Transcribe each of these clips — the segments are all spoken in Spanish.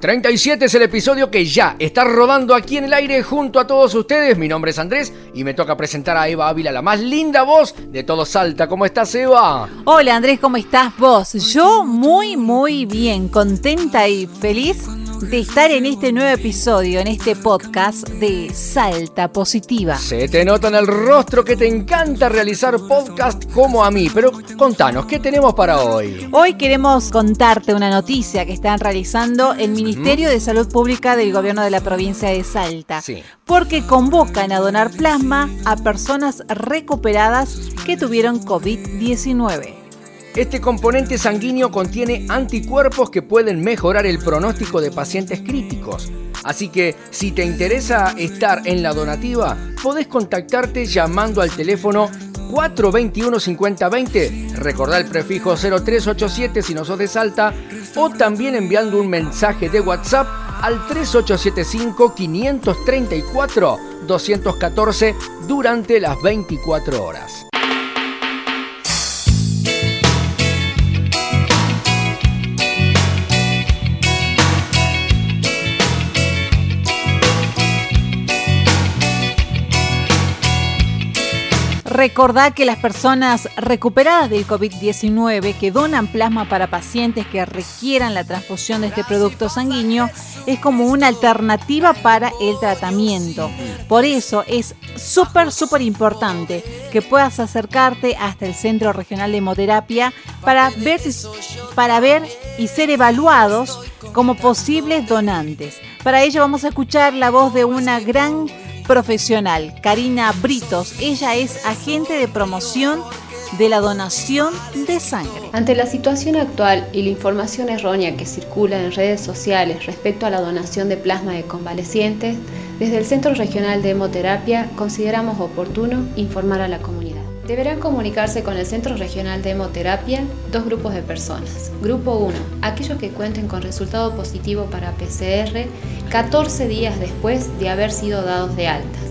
37 es el episodio que ya está rodando aquí en el aire junto a todos ustedes. Mi nombre es Andrés y me toca presentar a Eva Ávila, la más linda voz de todo Salta. ¿Cómo estás, Eva? Hola, Andrés, ¿cómo estás vos? Yo muy, muy bien, contenta y feliz de estar en este nuevo episodio, en este podcast de Salta Positiva. Se te nota en el rostro que te encanta realizar podcast como a mí, pero contanos, ¿qué tenemos para hoy? Hoy queremos contarte una noticia que están realizando el Ministerio de Salud Pública del Gobierno de la provincia de Salta. Sí. Porque convocan a donar plasma a personas recuperadas que tuvieron COVID-19. Este componente sanguíneo contiene anticuerpos que pueden mejorar el pronóstico de pacientes críticos. Así que si te interesa estar en la donativa, podés contactarte llamando al teléfono 421-5020, recordá el prefijo 0387 si no sos de Salta, o también enviando un mensaje de WhatsApp al 3875-534-214 durante las 24 horas. Recordá que las personas recuperadas del COVID-19 que donan plasma para pacientes que requieran la transfusión de este producto sanguíneo es como una alternativa para el tratamiento. Por eso es súper, súper importante que puedas acercarte hasta el Centro Regional de Hemoterapia para ver, para ver y ser evaluados como posibles donantes. Para ello vamos a escuchar la voz de una gran profesional, Karina Britos. Ella es agente de promoción de la donación de sangre. Ante la situación actual y la información errónea que circula en redes sociales respecto a la donación de plasma de convalecientes, desde el Centro Regional de Hemoterapia consideramos oportuno informar a la comunidad. Deberán comunicarse con el Centro Regional de Hemoterapia dos grupos de personas. Grupo 1, aquellos que cuenten con resultado positivo para PCR 14 días después de haber sido dados de altas.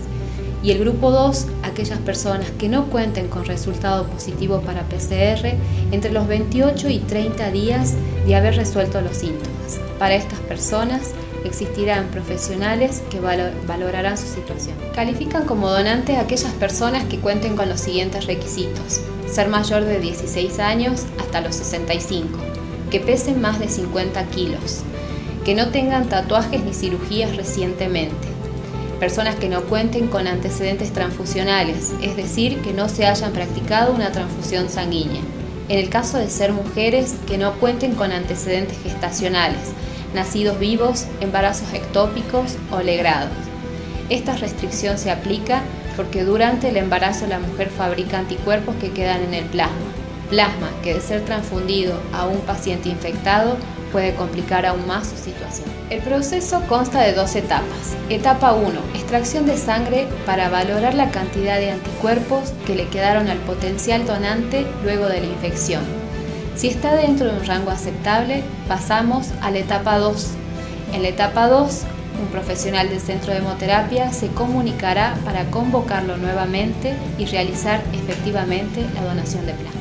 Y el grupo 2, aquellas personas que no cuenten con resultado positivo para PCR entre los 28 y 30 días de haber resuelto los síntomas. Para estas personas, existirán profesionales que valorarán su situación. Califican como donante a aquellas personas que cuenten con los siguientes requisitos. Ser mayor de 16 años hasta los 65, que pesen más de 50 kilos, que no tengan tatuajes ni cirugías recientemente, personas que no cuenten con antecedentes transfusionales, es decir, que no se hayan practicado una transfusión sanguínea. En el caso de ser mujeres, que no cuenten con antecedentes gestacionales, nacidos vivos, embarazos ectópicos o legrados. Esta restricción se aplica porque durante el embarazo la mujer fabrica anticuerpos que quedan en el plasma. Plasma que de ser transfundido a un paciente infectado puede complicar aún más su situación. El proceso consta de dos etapas. Etapa 1. Extracción de sangre para valorar la cantidad de anticuerpos que le quedaron al potencial donante luego de la infección. Si está dentro de un rango aceptable, pasamos a la etapa 2. En la etapa 2, un profesional del centro de hemoterapia se comunicará para convocarlo nuevamente y realizar efectivamente la donación de plasma.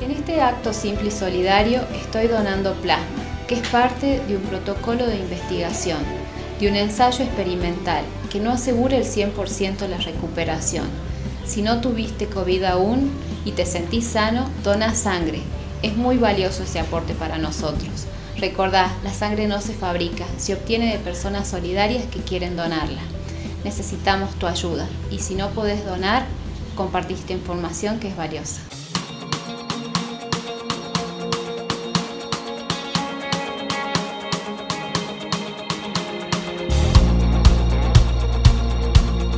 En este acto simple y solidario estoy donando plasma, que es parte de un protocolo de investigación, de un ensayo experimental que no asegura el 100% la recuperación. Si no tuviste COVID aún y te sentís sano, dona sangre es muy valioso ese aporte para nosotros. Recordá, la sangre no se fabrica, se obtiene de personas solidarias que quieren donarla. Necesitamos tu ayuda y si no podés donar, compartiste información que es valiosa.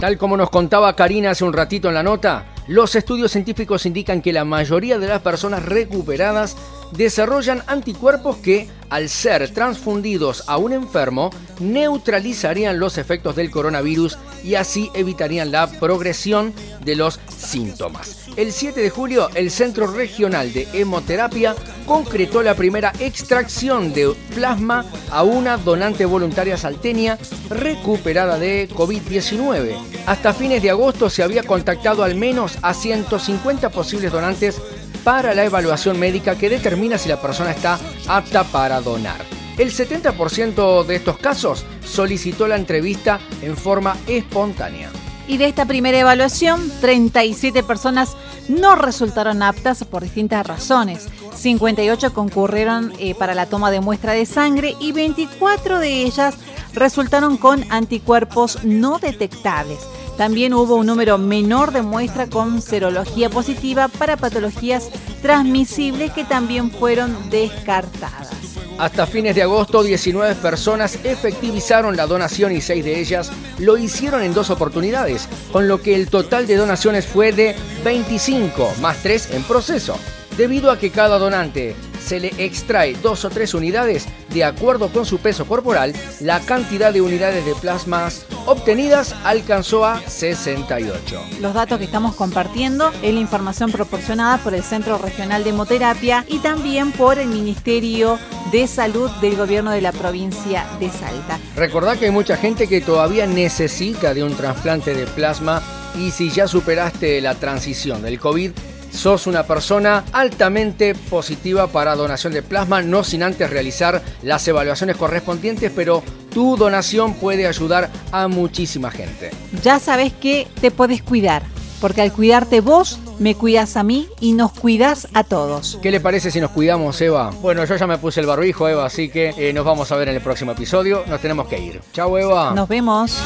Tal como nos contaba Karina hace un ratito en la nota, los estudios científicos indican que la mayoría de las personas recuperadas desarrollan anticuerpos que, al ser transfundidos a un enfermo, neutralizarían los efectos del coronavirus y así evitarían la progresión de los síntomas. El 7 de julio, el Centro Regional de Hemoterapia concretó la primera extracción de plasma a una donante voluntaria salteña recuperada de COVID-19. Hasta fines de agosto se había contactado al menos a 150 posibles donantes para la evaluación médica que determina si la persona está apta para donar. El 70% de estos casos solicitó la entrevista en forma espontánea. Y de esta primera evaluación, 37 personas no resultaron aptas por distintas razones. 58 concurrieron eh, para la toma de muestra de sangre y 24 de ellas resultaron con anticuerpos no detectables. También hubo un número menor de muestra con serología positiva para patologías transmisibles que también fueron descartadas. Hasta fines de agosto, 19 personas efectivizaron la donación y 6 de ellas lo hicieron en dos oportunidades, con lo que el total de donaciones fue de 25, más 3 en proceso. Debido a que cada donante se le extrae dos o tres unidades de acuerdo con su peso corporal, la cantidad de unidades de plasmas obtenidas alcanzó a 68. Los datos que estamos compartiendo es la información proporcionada por el Centro Regional de Hemoterapia y también por el Ministerio de Salud del Gobierno de la provincia de Salta. Recordá que hay mucha gente que todavía necesita de un trasplante de plasma y si ya superaste la transición del COVID, sos una persona altamente positiva para donación de plasma, no sin antes realizar las evaluaciones correspondientes, pero tu donación puede ayudar a muchísima gente. Ya sabes que te puedes cuidar, porque al cuidarte vos, me cuidas a mí y nos cuidas a todos. ¿Qué le parece si nos cuidamos, Eva? Bueno, yo ya me puse el barbijo, Eva, así que eh, nos vamos a ver en el próximo episodio. Nos tenemos que ir. Chao, Eva. Nos vemos.